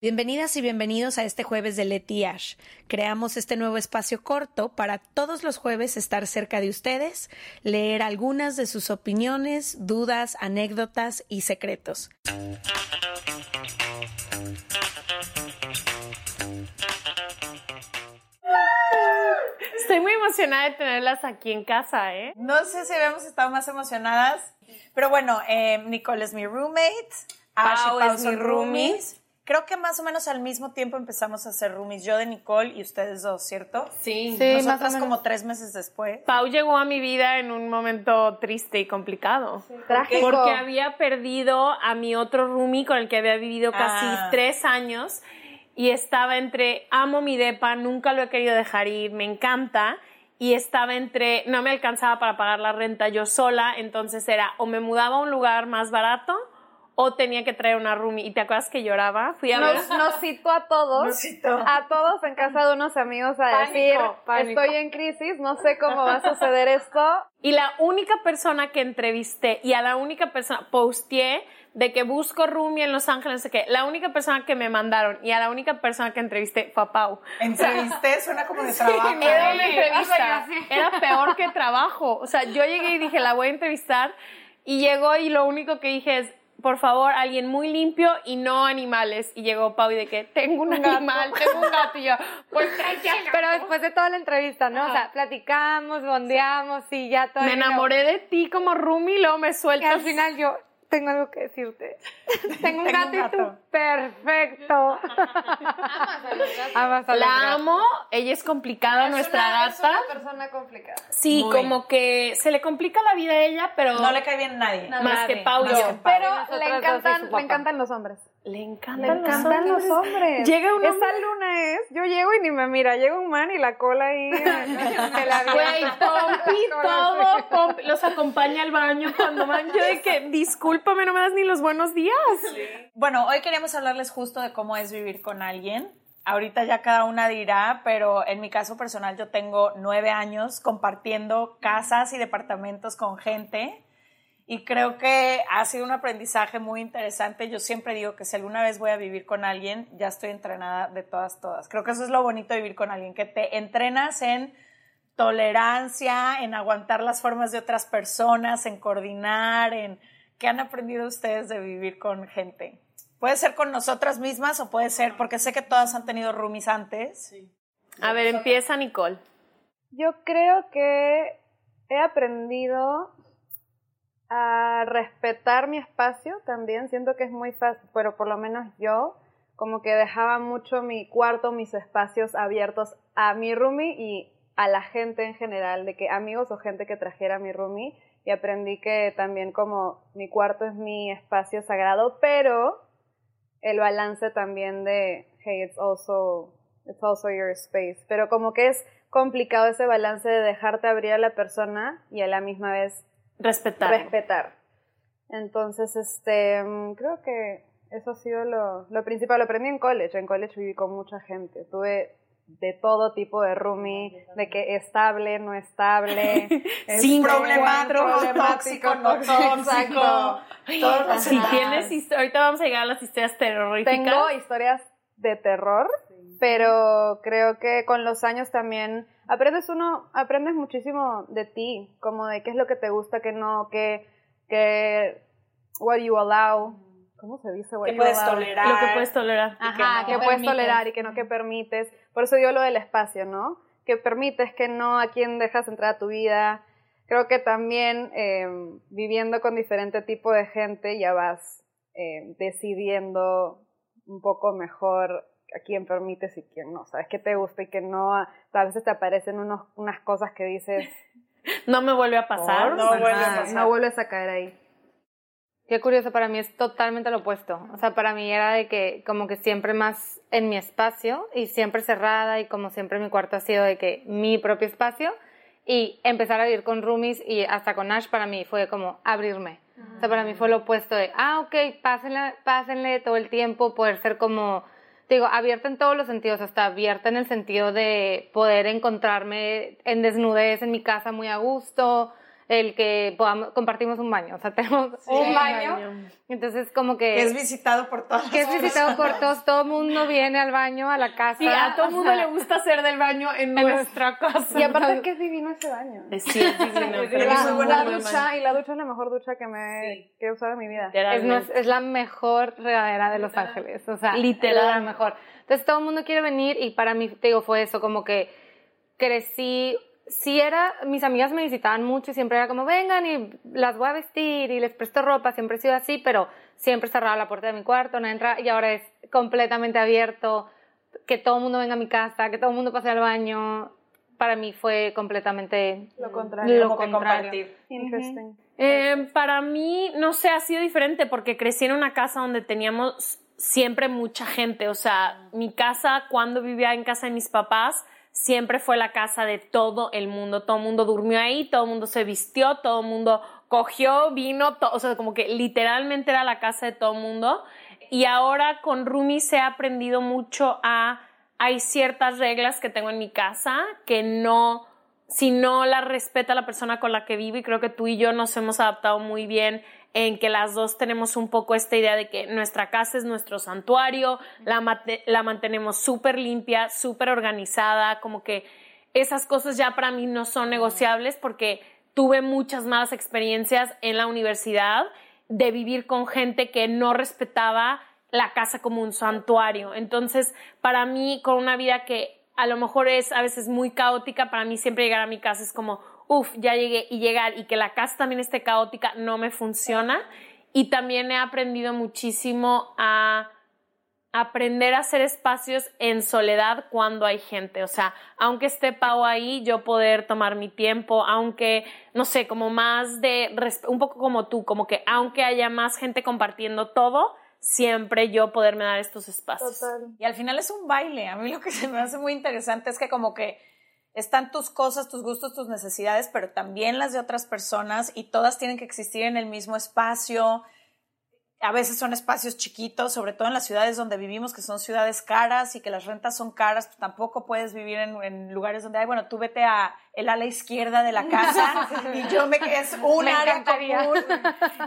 Bienvenidas y bienvenidos a este jueves de Leti Ash. Creamos este nuevo espacio corto para todos los jueves estar cerca de ustedes, leer algunas de sus opiniones, dudas, anécdotas y secretos. Estoy muy emocionada de tenerlas aquí en casa, ¿eh? No sé si habíamos estado más emocionadas, pero bueno, eh, Nicole es mi roommate, Ash y Pau es son mi roomie. roomies. Creo que más o menos al mismo tiempo empezamos a ser roomies, yo de Nicole y ustedes dos, ¿cierto? Sí. Sí, Nosotras como tres meses después. Pau llegó a mi vida en un momento triste y complicado. Trágico. Porque había perdido a mi otro roomie con el que había vivido casi Ah. tres años y estaba entre amo mi depa, nunca lo he querido dejar ir, me encanta. Y estaba entre, no me alcanzaba para pagar la renta yo sola, entonces era o me mudaba a un lugar más barato o tenía que traer una roomie. ¿Y te acuerdas que lloraba? Fui a ver. Nos, nos citó a todos, Nos citó. a todos en casa de unos amigos a Pánico, decir, pánico. estoy en crisis, no sé cómo va a suceder esto. Y la única persona que entrevisté y a la única persona posteé de que busco roomie en Los Ángeles, no sé qué, la única persona que me mandaron y a la única persona que entrevisté fue a Pau. Entrevisté, suena como de trabajo. Era una entrevista, era peor que trabajo. O sea, yo llegué y dije, la voy a entrevistar y llegó y lo único que dije es, por favor, alguien muy limpio y no animales. Y llegó Pau y de que, tengo un, Un gato. animal, tengo un gato. Y yo, pues. Pero después de toda la entrevista, ¿no? O sea, platicamos, bondeamos y ya todo. me enamoré de ti como y luego me Y sueltas. al final yo, tengo algo que decirte. tengo un Tengo gato un y tú, gato. perfecto. Amas a los La gatos. amo, ella es complicada, nuestra Es gata. una persona complicada. Sí, Muy. como que se le complica la vida a ella, pero No le cae bien a nadie. No. más nadie. que Pau y Más que Pau. Pero le encantan, le encantan los hombres. Le Le encantan, encantan los hombres. Llega un Esta hombre- luna es, yo llego y ni me mira, llega un man y la cola ahí. Se la Güey. Pompi, todo. Pompi, los acompaña al baño cuando van. Yo de que, discúlpame, no me das ni los buenos días. Bueno, hoy queríamos hablarles justo de cómo es vivir con alguien. Ahorita ya cada una dirá, pero en mi caso personal yo tengo nueve años compartiendo casas y departamentos con gente y creo que ha sido un aprendizaje muy interesante. Yo siempre digo que si alguna vez voy a vivir con alguien, ya estoy entrenada de todas, todas. Creo que eso es lo bonito de vivir con alguien, que te entrenas en tolerancia, en aguantar las formas de otras personas, en coordinar, en qué han aprendido ustedes de vivir con gente. Puede ser con nosotras mismas o puede ser, porque sé que todas han tenido roomies antes. A ver, empieza Nicole. Yo creo que he aprendido a respetar mi espacio también. Siento que es muy fácil, pero por lo menos yo como que dejaba mucho mi cuarto, mis espacios abiertos a mi roomie y a la gente en general, de que amigos o gente que trajera mi roomie. Y aprendí que también como mi cuarto es mi espacio sagrado, pero el balance también de, hey, it's also, it's also your space. Pero como que es complicado ese balance de dejarte abrir a la persona y a la misma vez Respetar. respetar. Entonces, este, mm, creo que eso ha sido lo, lo principal. Lo aprendí en college. En college viví con mucha gente. Tuve de todo tipo de roomie, de que estable, no estable, Cinco, Problemático, cuatro, tóxico, no tóxico. Todos los Si tienes histo- ahorita vamos a llegar a las historias terroríficas. Tengo historias de terror, pero creo que con los años también aprendes uno, aprendes muchísimo de ti, como de qué es lo que te gusta, qué no, qué, qué, what you allow, ¿cómo se dice? What ¿Qué you puedes allow? tolerar? Lo que puedes tolerar. y que Ajá, no. que puedes tolerar y que no que permites. Por eso digo lo del espacio, ¿no? Que permites, que no, a quién dejas entrar a tu vida. Creo que también eh, viviendo con diferente tipo de gente ya vas eh, decidiendo un poco mejor a quién permites y quién no. Sabes qué te gusta y qué no. A veces te aparecen unos, unas cosas que dices, No me vuelve a pasar. No vuelve a "Ajá, pasar". no vuelves a caer ahí. Qué curioso, para mí es totalmente lo opuesto. O sea, para mí era de que como que siempre más en mi espacio y siempre cerrada y como siempre mi cuarto ha sido de que mi propio espacio y empezar a vivir con roomies y hasta con Ash para mí fue como abrirme. O sea, para mí fue lo opuesto de, ah, ok, pásenle, pásenle todo el tiempo, poder ser como, digo, abierta en todos los sentidos, hasta abierta en el sentido de poder encontrarme en desnudez en mi casa muy a gusto, el que podamos, compartimos un baño, o sea, tenemos un baño, entonces como que... Que es visitado por todos. Que es visitado por todos, todo el mundo viene al baño, a la casa. Sí, a todo el mundo le gusta hacer del baño en nuestra casa. Y aparte que es divino ese baño. Sí, es divino. Y la, la ducha, y la ducha es la mejor ducha que, me, que he usado en mi vida. Es, es la mejor regadera de Los Ángeles, o sea, Literal. es la mejor. Entonces todo el mundo quiere venir y para mí, te digo, fue eso, como que crecí, sí era, mis amigas me visitaban mucho y siempre era como, vengan y las voy a vestir y les presto ropa, siempre he sido así, pero siempre cerraba la puerta de mi cuarto, no entra, y ahora es completamente abierto, que todo el mundo venga a mi casa, que todo el mundo pase al baño, para mí fue completamente Lo contrario. lo contrario. Interesting. Eh, para mí, no sé, ha sido diferente porque crecí en una casa donde teníamos siempre mucha gente. O sea, mi casa, cuando vivía en casa de mis papás, siempre fue la casa de todo el mundo. Todo el mundo durmió ahí, todo el mundo se vistió, todo el mundo cogió, vino, to- o sea, como que literalmente era la casa de todo el mundo. Y ahora con Rumi se ha aprendido mucho a, hay ciertas reglas que tengo en mi casa que no, si no las respeta la persona con la que vivo y creo que tú y yo nos hemos adaptado muy bien en que las dos tenemos un poco esta idea de que nuestra casa es nuestro santuario, la, la mantenemos súper limpia, súper organizada, como que esas cosas ya para mí no son negociables porque tuve muchas malas experiencias en la universidad de vivir con gente que no respetaba la casa como un santuario. Entonces, para mí, con una vida que a lo mejor es a veces muy caótica, para mí siempre llegar a mi casa es como, uff, ya llegué y llegar y que la casa también esté caótica no me funciona. Y también he aprendido muchísimo a aprender a hacer espacios en soledad cuando hay gente. O sea, aunque esté Pau ahí, yo poder tomar mi tiempo, aunque, no sé, como más de, un poco como tú, como que aunque haya más gente compartiendo todo, siempre yo poderme dar estos espacios. Total. Y al final es un baile. A mí lo que se me hace muy interesante es que como que están tus cosas, tus gustos, tus necesidades, pero también las de otras personas y todas tienen que existir en el mismo espacio. A veces son espacios chiquitos, sobre todo en las ciudades donde vivimos, que son ciudades caras y que las rentas son caras, pues tampoco puedes vivir en, en lugares donde hay, bueno, tú vete a el ala izquierda de la casa y yo me es un Me área encantaría. común.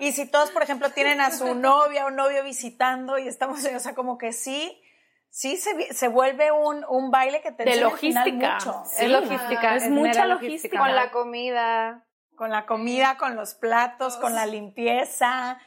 Y si todos, por ejemplo, tienen a su novia o novio visitando y estamos, o sea, como que sí, sí se, se vuelve un, un baile que te De logística. mucho. Sí. Es logística, Es es, mucha mera logística. Con la comida. Con la comida, con los platos, con la limpieza,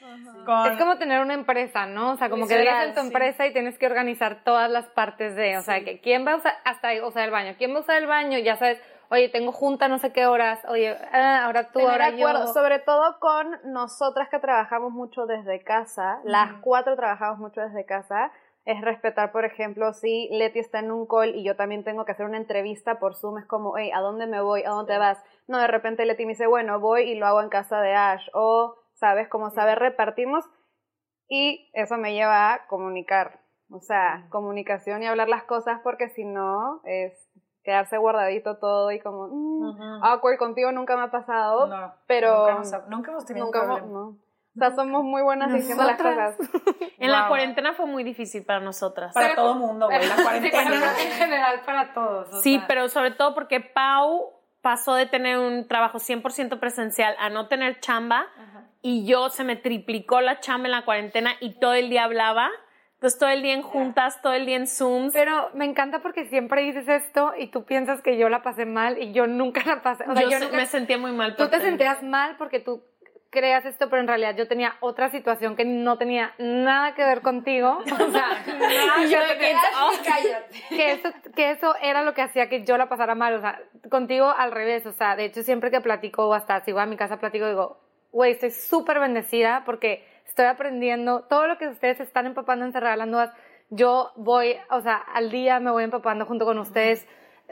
con... Es como tener una empresa, ¿no? O sea, como que llegas en tu sí. empresa y tienes que organizar todas las partes de, o sea, que quién va a usar, hasta usar el baño, quién va a usar el baño, ya sabes, oye, tengo junta no sé qué horas, oye, ah, ahora tú, Tener ahora acuerdo, yo. sobre todo con nosotras que trabajamos mucho desde casa, las cuatro trabajamos mucho desde casa, es respetar, por ejemplo, si Leti está en un call y yo también tengo que hacer una entrevista por Zoom, es como, hey, ¿a dónde me voy? ¿A dónde vas? No, de repente Leti me dice, bueno, voy y lo hago en casa de Ash, o, ¿sabes? Como saber repartirnos y eso me lleva a comunicar, o sea, comunicación y hablar las cosas porque si no es quedarse guardadito todo y como, mm, awkward contigo nunca me ha pasado, No, pero nunca, nos ha- nunca hemos tenido nunca un hemos- problema. no. O sea, somos muy buenas diciendo las cosas. En la Wow. cuarentena fue muy difícil para nosotras. Para todo mundo, güey, la cuarentena. en general para todos. o Sí, sea. pero sobre todo porque Pau pasó de tener un trabajo 100% presencial a no tener chamba y yo se me triplicó la chamba en la cuarentena y todo el día hablaba. Entonces todo el día en juntas, todo el día en Zooms. Pero me encanta porque siempre dices esto y tú piensas que yo la pasé mal y yo nunca la pasé. O sea, yo yo nunca- me sentía muy mal. Tú te sentías mal porque tú creas esto, pero en realidad yo tenía otra situación que no tenía nada que ver contigo. O sea, y yo de que, que eso, que eso era lo que hacía que yo la pasara mal. O sea, contigo al revés. O sea, de hecho, siempre que platico o hasta si voy a mi casa platico, digo, güey, estoy súper bendecida porque estoy aprendiendo todo lo que ustedes están empapando encerradas las nuevas. Yo voy, o sea, al día me voy empapando junto con ustedes.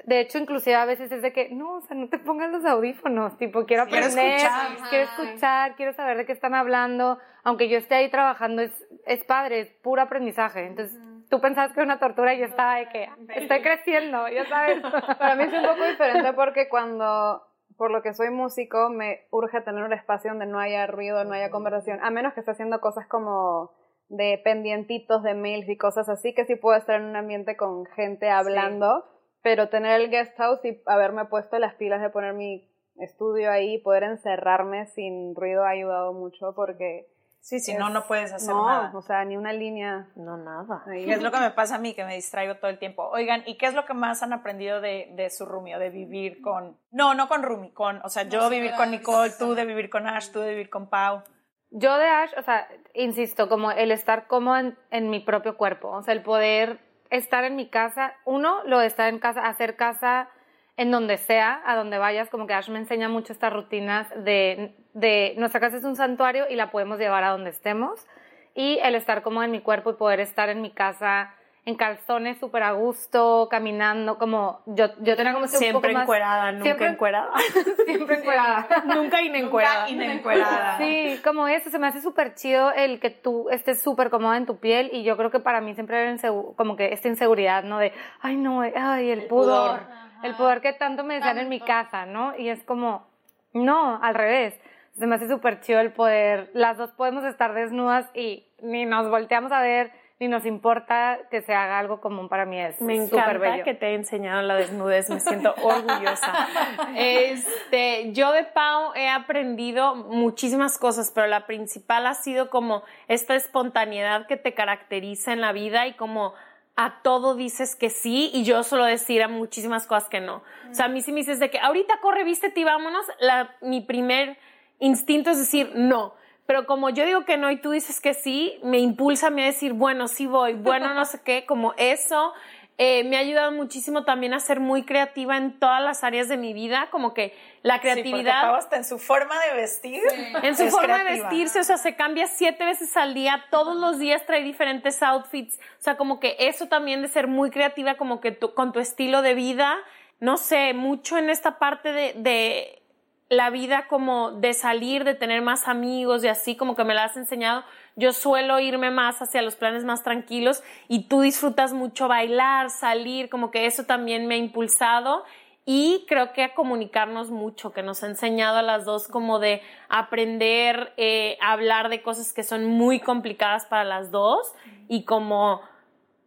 De hecho, inclusive a veces es de que, no, o sea, no te pongas los audífonos, tipo, quiero Quiero aprender, escuchar. quiero escuchar, quiero saber de qué están hablando. Aunque yo esté ahí trabajando, es, es padre, es puro aprendizaje. Entonces, tú pensabas que era una tortura y yo estaba de que estoy creciendo, ya sabes. Para mí es un poco diferente porque cuando, por lo que soy músico, me urge tener un espacio donde no haya ruido, no haya conversación, a menos que esté haciendo cosas como de pendientitos de mails y cosas así, que sí puedo estar en un ambiente con gente hablando, pero tener el guest house y haberme puesto las pilas de poner mi estudio ahí, poder encerrarme sin ruido ha ayudado mucho porque... Sí, si no, no puedes hacer no, nada. o sea, ni una línea. No, nada. ahí. Es lo que me pasa a mí, que me distraigo todo el tiempo. Oigan, ¿y qué es lo que más han aprendido de, de su roomie o de vivir con... No, no con roomie, con... O sea, yo vivir con Nicole, tú de vivir con Ash, tú de vivir con Pau. Yo de Ash, o sea, insisto, como el estar cómodo en, en mi propio cuerpo, o sea, el poder estar en mi casa, uno, lo de estar en casa, hacer casa en donde sea, a donde vayas, como que Ash me enseña mucho estas rutinas de, de nuestra casa es un santuario y la podemos llevar a donde estemos, y el estar cómodo en mi cuerpo y poder estar en mi casa en calzones súper a gusto, caminando, como yo, yo tenía como ese un Siempre poco más- encuerada, nunca siempre- encuerada. siempre encuerada. nunca inencuerada. Nunca inencuerada. Sí, como eso, se me hace súper chido el que tú estés súper cómoda en tu piel y yo creo que para mí siempre era como que esta inseguridad, ¿no? De, ay no, eh, ay el pudor, el pudor que tanto me decían en mi casa, ¿no? Y es como, no, al revés. Se me hace súper chido el poder, las dos podemos estar desnudas y ni nos volteamos a ver, ni nos importa que se haga algo común para mí, es Me encanta bello. que te he enseñado la desnudez, me siento orgullosa. Este, yo de Pau he aprendido muchísimas cosas, pero la principal ha sido como esta espontaneidad que te caracteriza en la vida y como a todo dices que sí y yo suelo decir a muchísimas cosas que no. O sea, a mí si me dices de que ahorita corre, vístete y vámonos, la, mi primer instinto es decir no. Pero como yo digo que no y tú dices que sí, me impulsa a mí a decir, bueno, sí voy, bueno, no sé qué, como eso. eh, me ha ayudado muchísimo también a ser muy creativa en todas las áreas de mi vida, como que la Sí, creatividad Pau hasta en su forma de vestir. en su es forma de vestirse, o sea, se cambia siete veces al día, todos los días trae diferentes outfits, o sea, como que eso también de ser muy creativa, como que con tu estilo de vida, no sé, mucho en esta parte de, de la vida como de salir, de tener más amigos y así, como que me la has enseñado. Yo suelo irme más hacia los planes más tranquilos y tú disfrutas mucho bailar, salir, como que eso también me ha impulsado y creo que a comunicarnos mucho, que nos ha enseñado a las dos como de aprender eh, a hablar de cosas que son muy complicadas para las dos y como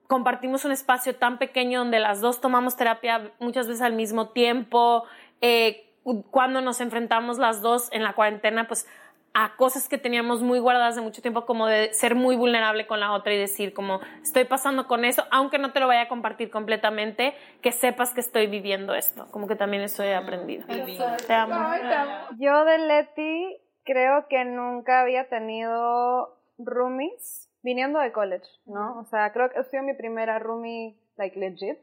compartimos un espacio tan pequeño donde las dos tomamos terapia muchas veces al mismo tiempo, eh, cuando nos enfrentamos las dos en la cuarentena, pues a cosas que teníamos muy guardadas de mucho tiempo, como de ser muy vulnerable con la otra y decir como estoy pasando con eso, aunque no te lo vaya a compartir completamente, que sepas que estoy viviendo esto, como que también eso he aprendido. Te amo. Yo de Leti creo que nunca había tenido roomies viniendo de college, ¿no? O sea, creo que ha sido mi primera roomie, like, legit,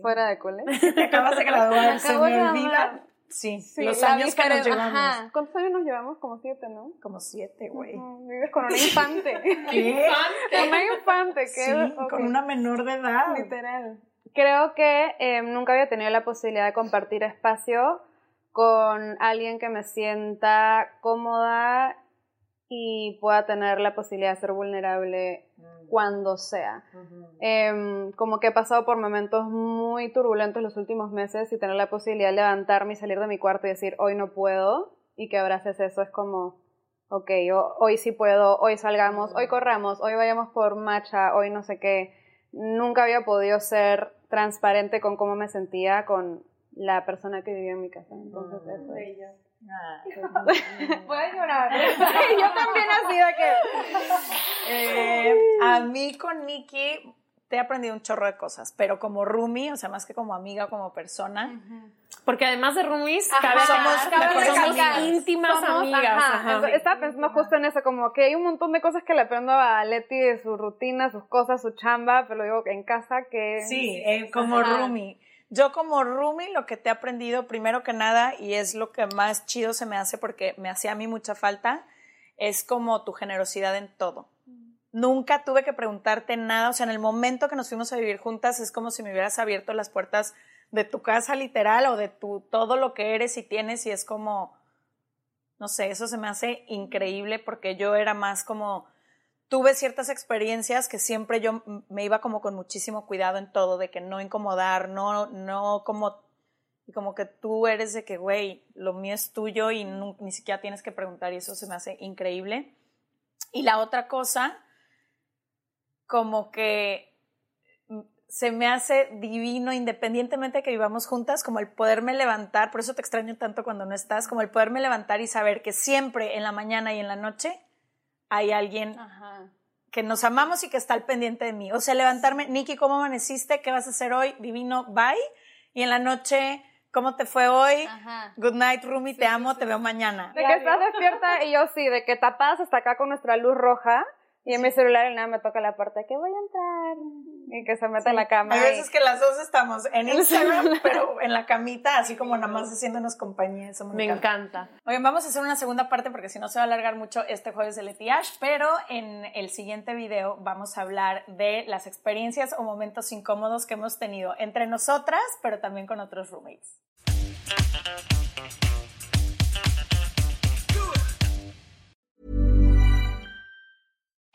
fuera de college. Te acabas de graduar, se me olvida. Sí, Sí, los años que nos llevamos. Ajá. ¿Cuántos años nos llevamos? Como siete, ¿no? Como siete, güey. Vives con una infante. ¿Qué? una infante, que Sí, con una menor de edad. Literal. Creo que eh, nunca había tenido la posibilidad de compartir espacio con alguien que me sienta cómoda y pueda tener la posibilidad de ser vulnerable cuando sea. Em, como que he pasado por momentos muy turbulentos los últimos meses y tener la posibilidad de levantarme y salir de mi cuarto y decir, hoy no puedo, y que abraces eso es como, ok, ho- hoy sí puedo, hoy salgamos, hoy corramos, hoy vayamos por matcha, hoy no sé qué. Nunca había podido ser transparente con cómo me sentía con la persona que vivía en mi casa. Entonces, eso es. Puedes llorar. Yo también así de que... Eh, a mí con Nikki te he aprendido un chorro de cosas, pero como roomie, o sea, más que como amiga como persona, Porque además de roomies, Ajá, cabe somos íntimas Somos- amigas. ajá, ajá. eso- estaba pensando justo en eso, como que hay un montón de cosas que le aprendo a Leti de su rutina, sus cosas, su chamba, pero digo que en casa que... Sí, eh, como roomie. Yo como roomie lo que te he aprendido primero que nada y es lo que más chido se me hace porque me hacía a mí mucha falta es como tu generosidad en todo. Nunca tuve que preguntarte nada, o sea, en el momento que nos fuimos a vivir juntas es como si me hubieras abierto las puertas de tu casa literal o de tu todo lo que eres y tienes y es como no sé, eso se me hace increíble porque yo era más como tuve ciertas experiencias que siempre yo me iba como con muchísimo cuidado en todo, de que no incomodar, no, no como, como que tú eres de que, güey, lo mío es tuyo y ni siquiera tienes que preguntar y eso se me hace increíble. Y la otra cosa, como que se me hace divino, independientemente de que vivamos juntas, como el poderme levantar, por eso te extraño tanto cuando no estás, como el poderme levantar y saber que siempre en la mañana y en la noche hay alguien que nos amamos y que está al pendiente de mí. O sea, levantarme, Nikki, ¿cómo amaneciste? ¿Qué vas a hacer hoy? Divino, bye. Y en la noche, ¿cómo te fue hoy? Good night, Rumi, te amo, te veo mañana. De que estás despierta y yo sí, de que tapas hasta acá con nuestra luz roja y en mi celular y nada me toca la puerta que voy a entrar y que se mete en la cama. Hay veces que las dos estamos en Instagram, pero en la camita, así como nada más haciéndonos compañía. Eso me, Me encanta. Oigan, vamos a hacer una segunda parte porque si no se va a alargar mucho este jueves de Letiash, pero en el siguiente video vamos a hablar de las experiencias o momentos incómodos que hemos tenido entre nosotras, pero también con otros roommates.